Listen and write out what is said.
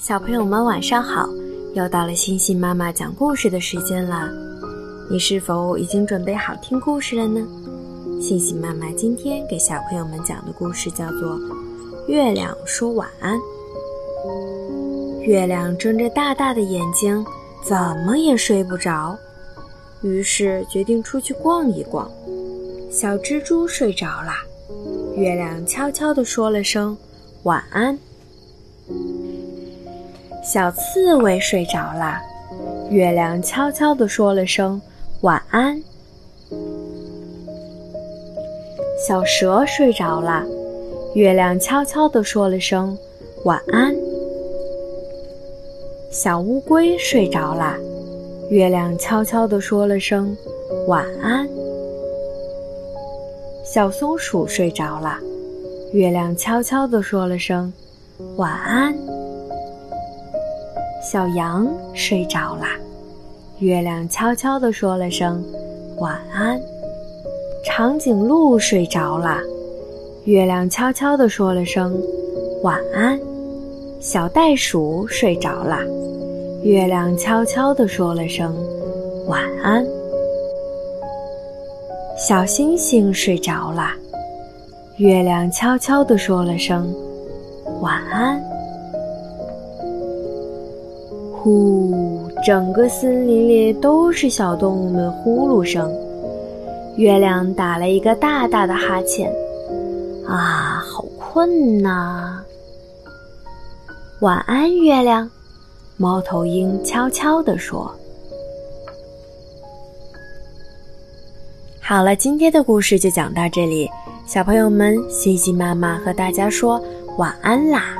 小朋友们晚上好，又到了星星妈妈讲故事的时间啦。你是否已经准备好听故事了呢？星星妈妈今天给小朋友们讲的故事叫做《月亮说晚安》。月亮睁着大大的眼睛，怎么也睡不着，于是决定出去逛一逛。小蜘蛛睡着了，月亮悄悄地说了声晚安。小刺猬睡着了，月亮悄悄地说了声晚安。小蛇睡着了，月亮悄悄地说了声晚安。小乌龟睡着了，月亮悄悄地说了声晚安。小松鼠睡着了，月亮悄悄地说了声晚安。小羊睡着了，月亮悄悄地说了声晚安。长颈鹿睡着了，月亮悄悄地说了声晚安。小袋鼠睡着了，月亮悄悄地说了声晚安。小星星睡着了，月亮悄悄地说了声晚安。呼！整个森林里都是小动物们呼噜声。月亮打了一个大大的哈欠，啊，好困呐！晚安，月亮。猫头鹰悄悄地说：“好了，今天的故事就讲到这里，小朋友们，西西妈妈和大家说晚安啦。”